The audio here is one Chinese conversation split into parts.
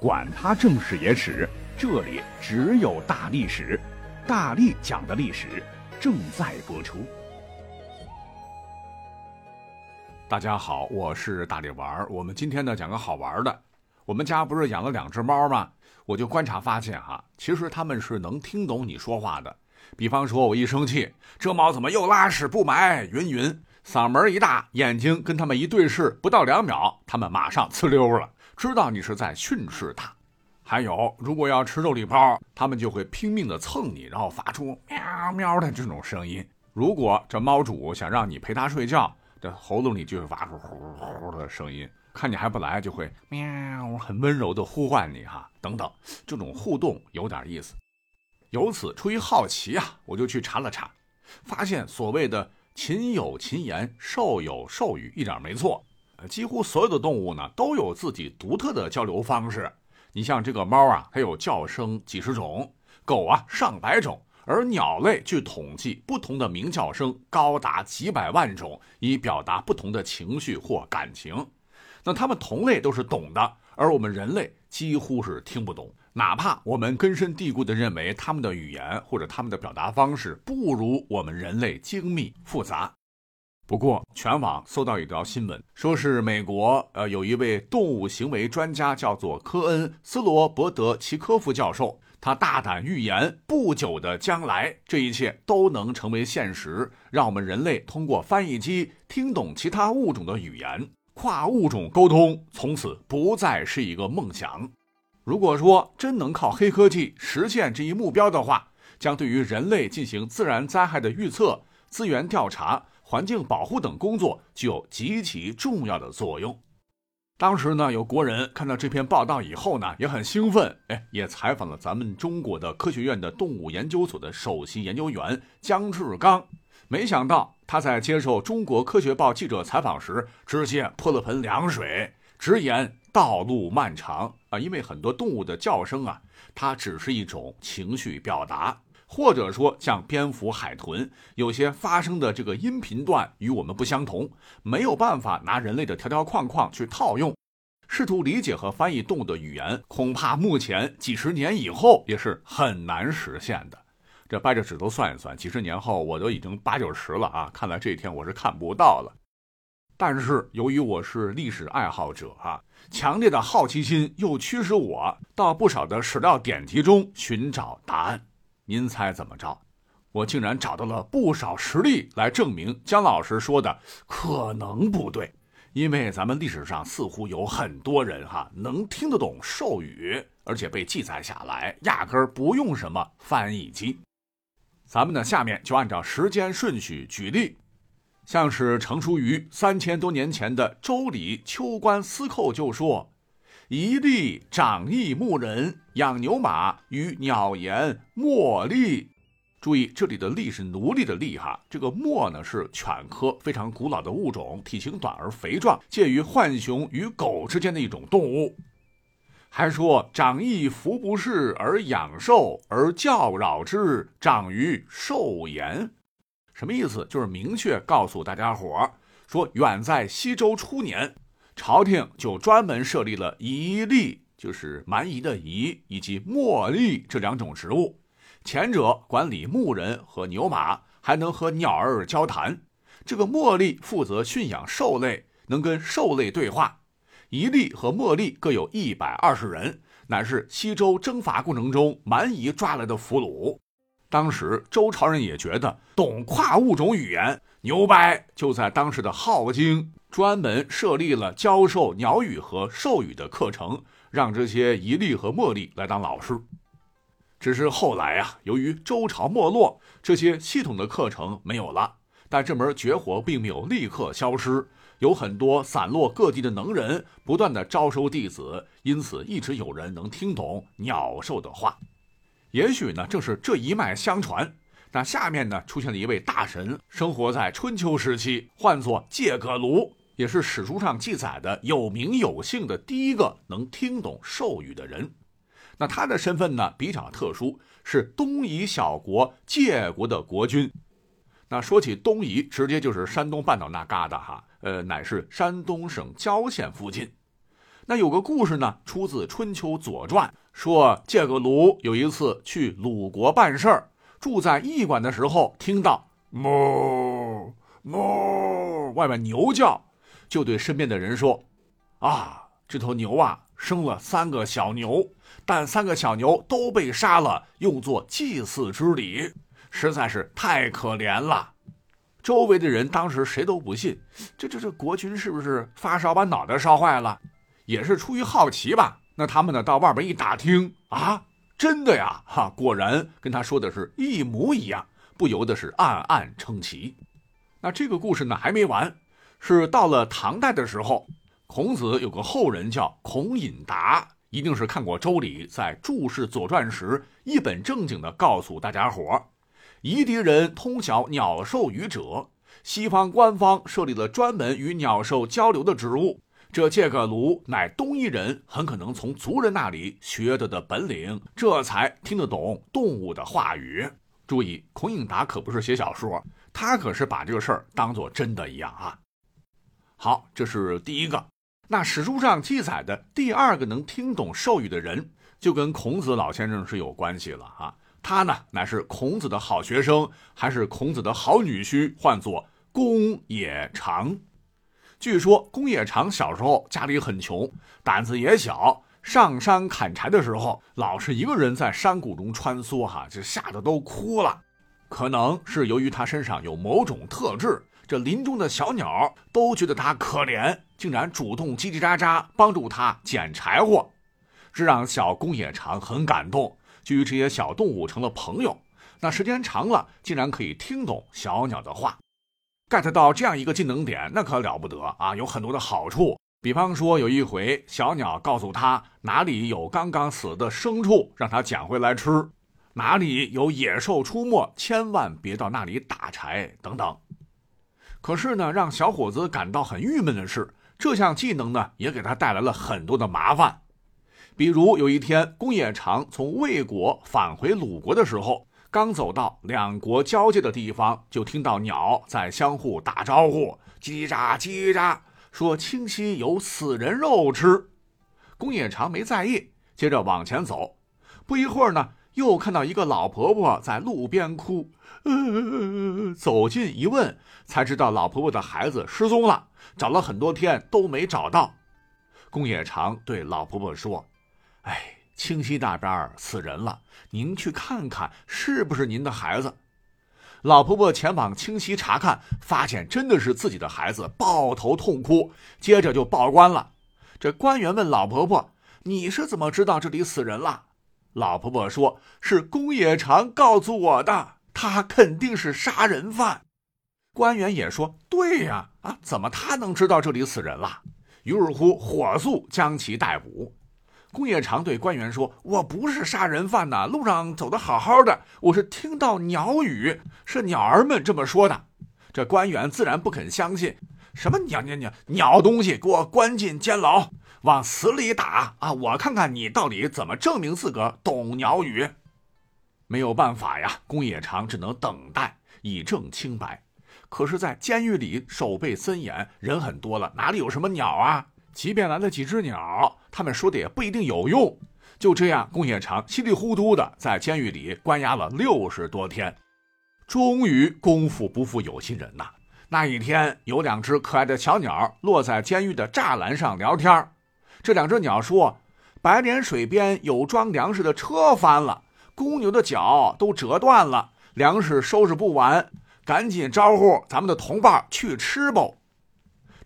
管他正史野史，这里只有大历史，大力讲的历史正在播出。大家好，我是大力丸儿。我们今天呢讲个好玩的。我们家不是养了两只猫吗？我就观察发现哈，其实它们是能听懂你说话的。比方说，我一生气，这猫怎么又拉屎不埋？云云，嗓门一大，眼睛跟它们一对视，不到两秒，它们马上呲溜了。知道你是在训斥它，还有，如果要吃肉粒包，它们就会拼命的蹭你，然后发出喵喵的这种声音。如果这猫主想让你陪它睡觉，这喉咙里就会发出呼呼的声音，看你还不来，就会喵，很温柔的呼唤你哈。等等，这种互动有点意思。由此出于好奇啊，我就去查了查，发现所谓的禽有禽言，兽有兽语，一点没错。几乎所有的动物呢都有自己独特的交流方式。你像这个猫啊，它有叫声几十种；狗啊上百种；而鸟类据统计，不同的鸣叫声高达几百万种，以表达不同的情绪或感情。那它们同类都是懂的，而我们人类几乎是听不懂。哪怕我们根深蒂固地认为它们的语言或者它们的表达方式不如我们人类精密复杂。不过，全网搜到一条新闻，说是美国，呃，有一位动物行为专家，叫做科恩·斯罗伯德奇科夫教授，他大胆预言，不久的将来，这一切都能成为现实，让我们人类通过翻译机听懂其他物种的语言，跨物种沟通从此不再是一个梦想。如果说真能靠黑科技实现这一目标的话，将对于人类进行自然灾害的预测、资源调查。环境保护等工作具有极其重要的作用。当时呢，有国人看到这篇报道以后呢，也很兴奋，哎，也采访了咱们中国的科学院的动物研究所的首席研究员姜志刚。没想到他在接受中国科学报记者采访时，直接泼了盆凉水，直言道路漫长啊，因为很多动物的叫声啊，它只是一种情绪表达。或者说，像蝙蝠、海豚，有些发生的这个音频段与我们不相同，没有办法拿人类的条条框框去套用。试图理解和翻译动物的语言，恐怕目前几十年以后也是很难实现的。这掰着指头算一算，几十年后我都已经八九十了啊！看来这一天我是看不到了。但是由于我是历史爱好者啊，强烈的好奇心又驱使我到不少的史料典籍中寻找答案。您猜怎么着？我竟然找到了不少实例来证明姜老师说的可能不对。因为咱们历史上似乎有很多人哈能听得懂兽语，而且被记载下来，压根儿不用什么翻译机。咱们呢，下面就按照时间顺序举例，像是成书于三千多年前的《周礼·秋官司寇》就说。一例长义牧人养牛马与鸟言墨力，注意这里的力是奴隶的力哈。这个墨呢是犬科非常古老的物种，体型短而肥壮，介于浣熊与狗之间的一种动物。还说长义服不适而养兽而教扰之，长于兽言，什么意思？就是明确告诉大家伙儿说，远在西周初年。朝廷就专门设立了仪吏，就是蛮夷的夷，以及墨吏这两种职务。前者管理牧人和牛马，还能和鸟儿交谈；这个墨吏负责驯养兽类，能跟兽类对话。仪吏和墨吏各有一百二十人，乃是西周征伐过程中蛮夷抓来的俘虏。当时周朝人也觉得懂跨物种语言牛掰，就在当时的镐京。专门设立了教授鸟语和兽语的课程，让这些夷吏和墨吏来当老师。只是后来啊，由于周朝没落，这些系统的课程没有了。但这门绝活并没有立刻消失，有很多散落各地的能人不断的招收弟子，因此一直有人能听懂鸟兽的话。也许呢，正是这一脉相传。那下面呢，出现了一位大神，生活在春秋时期，唤作介葛卢。也是史书上记载的有名有姓的第一个能听懂兽语的人，那他的身份呢比较特殊，是东夷小国介国的国君。那说起东夷，直接就是山东半岛那旮瘩哈，呃，乃是山东省郊县附近。那有个故事呢，出自《春秋左传》，说介个卢有一次去鲁国办事儿，住在驿馆的时候，听到哞哞外面牛叫，就对身边的人说：“啊，这头牛啊生了三个小牛，但三个小牛都被杀了，用作祭祀之礼，实在是太可怜了。”周围的人当时谁都不信，这这这国君是不是发烧把脑袋烧坏了？也是出于好奇吧。那他们呢，到外边一打听啊，真的呀，哈，果然跟他说的是一模一样，不由得是暗暗称奇。那这个故事呢还没完，是到了唐代的时候，孔子有个后人叫孔颖达，一定是看过《周礼》，在注释《左传》时一本正经的告诉大家伙夷狄人通晓鸟兽语者，西方官方设立了专门与鸟兽交流的职务。这介个卢乃东夷人，很可能从族人那里学得的本领，这才听得懂动物的话语。注意，孔颖达可不是写小说，他可是把这个事儿当做真的一样啊。好，这是第一个。那史书上记载的第二个能听懂兽语的人，就跟孔子老先生是有关系了啊。他呢，乃是孔子的好学生，还是孔子的好女婿，唤作公冶长。据说公冶长小时候家里很穷，胆子也小，上山砍柴的时候老是一个人在山谷中穿梭，哈，就吓得都哭了。可能是由于他身上有某种特质，这林中的小鸟都觉得他可怜，竟然主动叽叽喳喳帮助他捡柴火，这让小公野长很感动，就与这些小动物成了朋友。那时间长了，竟然可以听懂小鸟的话。get 到这样一个技能点，那可了不得啊！有很多的好处，比方说有一回，小鸟告诉他哪里有刚刚死的牲畜，让他捡回来吃；哪里有野兽出没，千万别到那里打柴等等。可是呢，让小伙子感到很郁闷的是，这项技能呢，也给他带来了很多的麻烦。比如有一天，公冶长从魏国返回鲁国的时候。刚走到两国交界的地方，就听到鸟在相互打招呼，叽喳叽喳，说清溪有死人肉吃。公冶长没在意，接着往前走。不一会儿呢，又看到一个老婆婆在路边哭。呃，走近一问，才知道老婆婆的孩子失踪了，找了很多天都没找到。公冶长对老婆婆说：“哎。”清溪那边死人了，您去看看是不是您的孩子。老婆婆前往清溪查看，发现真的是自己的孩子，抱头痛哭，接着就报官了。这官员问老婆婆：“你是怎么知道这里死人了？”老婆婆说：“是宫野长告诉我的，他肯定是杀人犯。”官员也说：“对呀，啊，怎么他能知道这里死人了？”于是乎，火速将其逮捕。宫野长对官员说：“我不是杀人犯呐，路上走的好好的，我是听到鸟语，是鸟儿们这么说的。”这官员自然不肯相信，什么鸟鸟鸟鸟东西，给我关进监牢，往死里打啊！我看看你到底怎么证明自个懂鸟语。没有办法呀，公冶长只能等待以证清白。可是，在监狱里守备森严，人很多了，哪里有什么鸟啊？即便来了几只鸟，他们说的也不一定有用。就这样，公冶长稀里糊涂的在监狱里关押了六十多天，终于功夫不负有心人呐。那一天，有两只可爱的小鸟落在监狱的栅栏上聊天。这两只鸟说：“白莲水边有装粮食的车翻了，公牛的脚都折断了，粮食收拾不完，赶紧招呼咱们的同伴去吃吧。”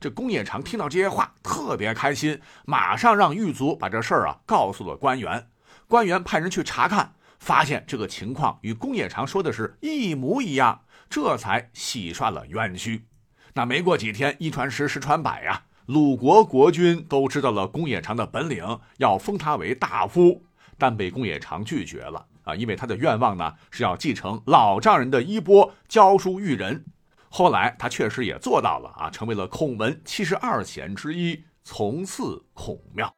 这公冶长听到这些话，特别开心，马上让狱卒把这事儿啊告诉了官员。官员派人去查看，发现这个情况与公冶长说的是一模一样，这才洗刷了冤屈。那没过几天，一传十，十传百呀，鲁国国君都知道了公冶长的本领，要封他为大夫，但被公冶长拒绝了啊，因为他的愿望呢是要继承老丈人的衣钵，教书育人。后来他确实也做到了啊，成为了孔门七十二贤之一，从祀孔庙。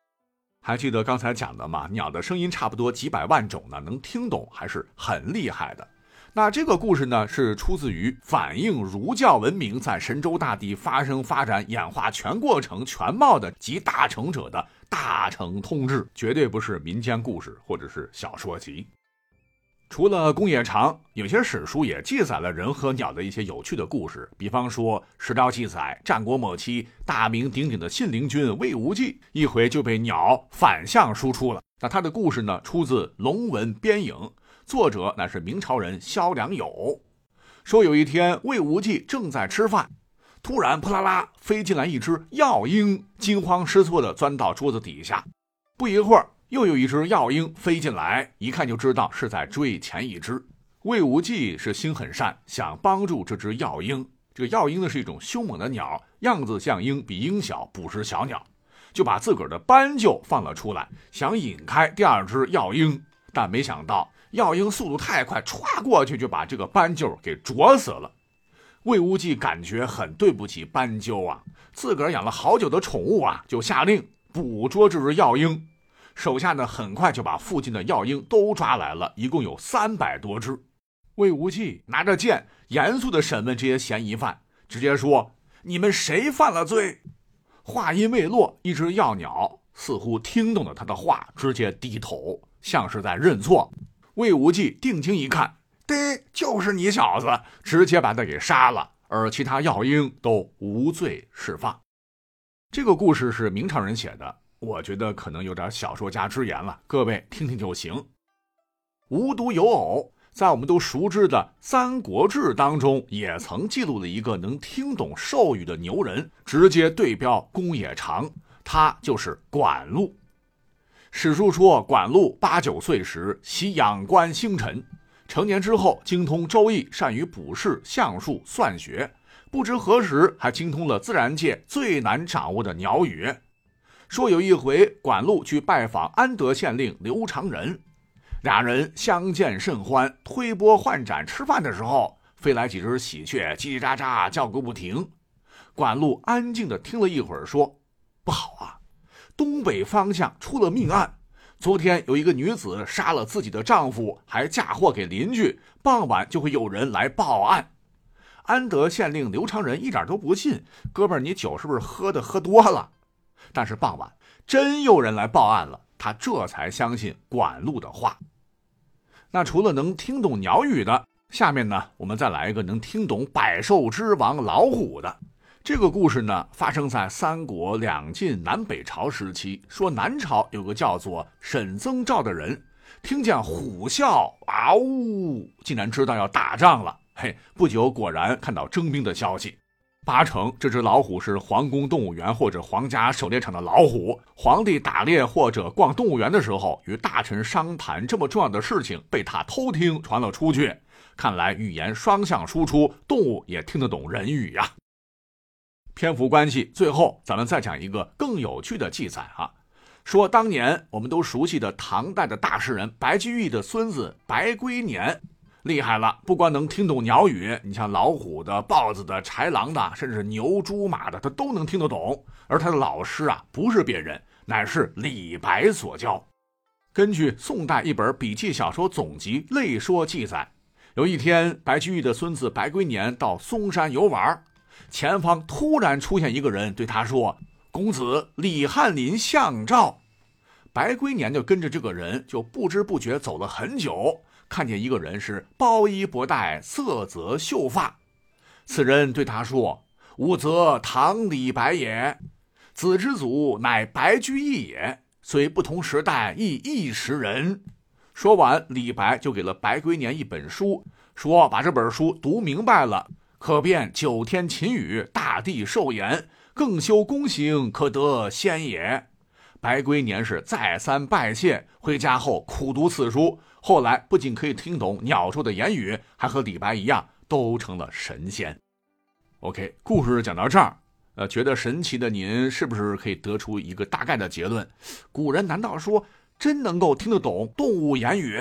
还记得刚才讲的吗？鸟的声音差不多几百万种呢，能听懂还是很厉害的。那这个故事呢，是出自于反映儒教文明在神州大地发生、发展、演化全过程全貌的集大成者的大成通志，绝对不是民间故事或者是小说集。除了公冶长，有些史书也记载了人和鸟的一些有趣的故事。比方说，史料记载，战国末期，大名鼎鼎的信陵君魏无忌，一回就被鸟反向输出了。那他的故事呢，出自《龙文边影》，作者乃是明朝人萧良友。说有一天，魏无忌正在吃饭，突然扑啦啦飞进来一只药鹰，惊慌失措地钻到桌子底下。不一会儿。又有一只药鹰飞进来，一看就知道是在追前一只。魏无忌是心很善，想帮助这只药鹰。这个药鹰呢是一种凶猛的鸟，样子像鹰，比鹰小，捕食小鸟，就把自个儿的斑鸠放了出来，想引开第二只药鹰。但没想到药鹰速度太快，歘过去就把这个斑鸠给啄死了。魏无忌感觉很对不起斑鸠啊，自个儿养了好久的宠物啊，就下令捕捉这只药鹰。手下呢，很快就把附近的药鹰都抓来了，一共有三百多只。魏无忌拿着剑，严肃地审问这些嫌疑犯，直接说：“你们谁犯了罪？”话音未落，一只药鸟似乎听懂了他的话，直接低头，像是在认错。魏无忌定睛一看，对，就是你小子，直接把他给杀了，而其他药鹰都无罪释放。这个故事是明朝人写的。我觉得可能有点小说家之言了，各位听听就行。无独有偶，在我们都熟知的《三国志》当中，也曾记录了一个能听懂兽语的牛人，直接对标公冶长，他就是管路。史书说，管路八九岁时习仰观星辰，成年之后精通周易，善于卜筮、相术、算学，不知何时还精通了自然界最难掌握的鸟语。说有一回，管路去拜访安德县令刘长仁，俩人相见甚欢，推波换盏吃饭的时候，飞来几只喜鹊，叽叽喳喳叫个不停。管路安静的听了一会儿，说：“，东北方向出了命案。昨天有一个女子杀了自己的丈夫，还嫁祸给邻居，傍晚就会有人来报案。”安德县令刘长仁一点都不信，哥们儿，你酒是不是喝的喝多了？但是傍晚真有人来报案了，他这才相信管路的话。那除了能听懂鸟语的，下面呢，我们再来一个能听懂百兽之王老虎的。这个故事呢，发生在三国两晋南北朝时期。说南朝有个叫做沈曾兆的人，听见虎啸，啊呜，竟然知道要打仗了。嘿，不久果然看到征兵的消息。八成这只老虎是皇宫动物园或者皇家狩猎场的老虎。皇帝打猎或者逛动物园的时候，与大臣商谈这么重要的事情，被他偷听传了出去。看来语言双向输出，动物也听得懂人语呀。篇幅关系，最后咱们再讲一个更有趣的记载啊。说当年我们都熟悉的唐代的大诗人白居易的孙子白龟年。厉害了，不光能听懂鸟语，你像老虎的、豹子的、豺狼的，甚至牛、猪、马的，他都能听得懂。而他的老师啊，不是别人，乃是李白所教。根据宋代一本笔记小说总集《类说》记载，有一天，白居易的孙子白龟年到嵩山游玩，前方突然出现一个人，对他说：“公子，李翰林相召。”白龟年就跟着这个人，就不知不觉走了很久。看见一个人是包衣博带，色泽秀发，此人对他说：“吾则唐李白也，子之祖乃白居易也，虽不同时代，亦一时人。”说完，李白就给了白龟年一本书，说：“把这本书读明白了，可辨九天秦语，大地寿言，更修功行，可得仙也。”白龟年是再三拜谢，回家后苦读此书。后来不仅可以听懂鸟兽的言语，还和李白一样，都成了神仙。OK，故事讲到这儿，呃，觉得神奇的您是不是可以得出一个大概的结论？古人难道说真能够听得懂动物言语？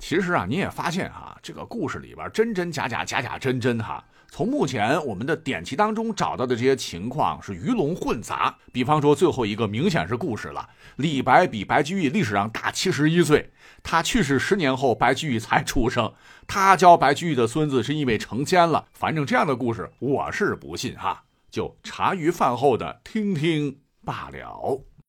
其实啊，你也发现哈，这个故事里边真真假假，假假真真哈。从目前我们的典籍当中找到的这些情况是鱼龙混杂。比方说最后一个明显是故事了，李白比白居易历史上大七十一岁。他去世十年后，白居易才出生。他教白居易的孙子是因为成仙了。反正这样的故事，我是不信哈。就茶余饭后的听听罢了。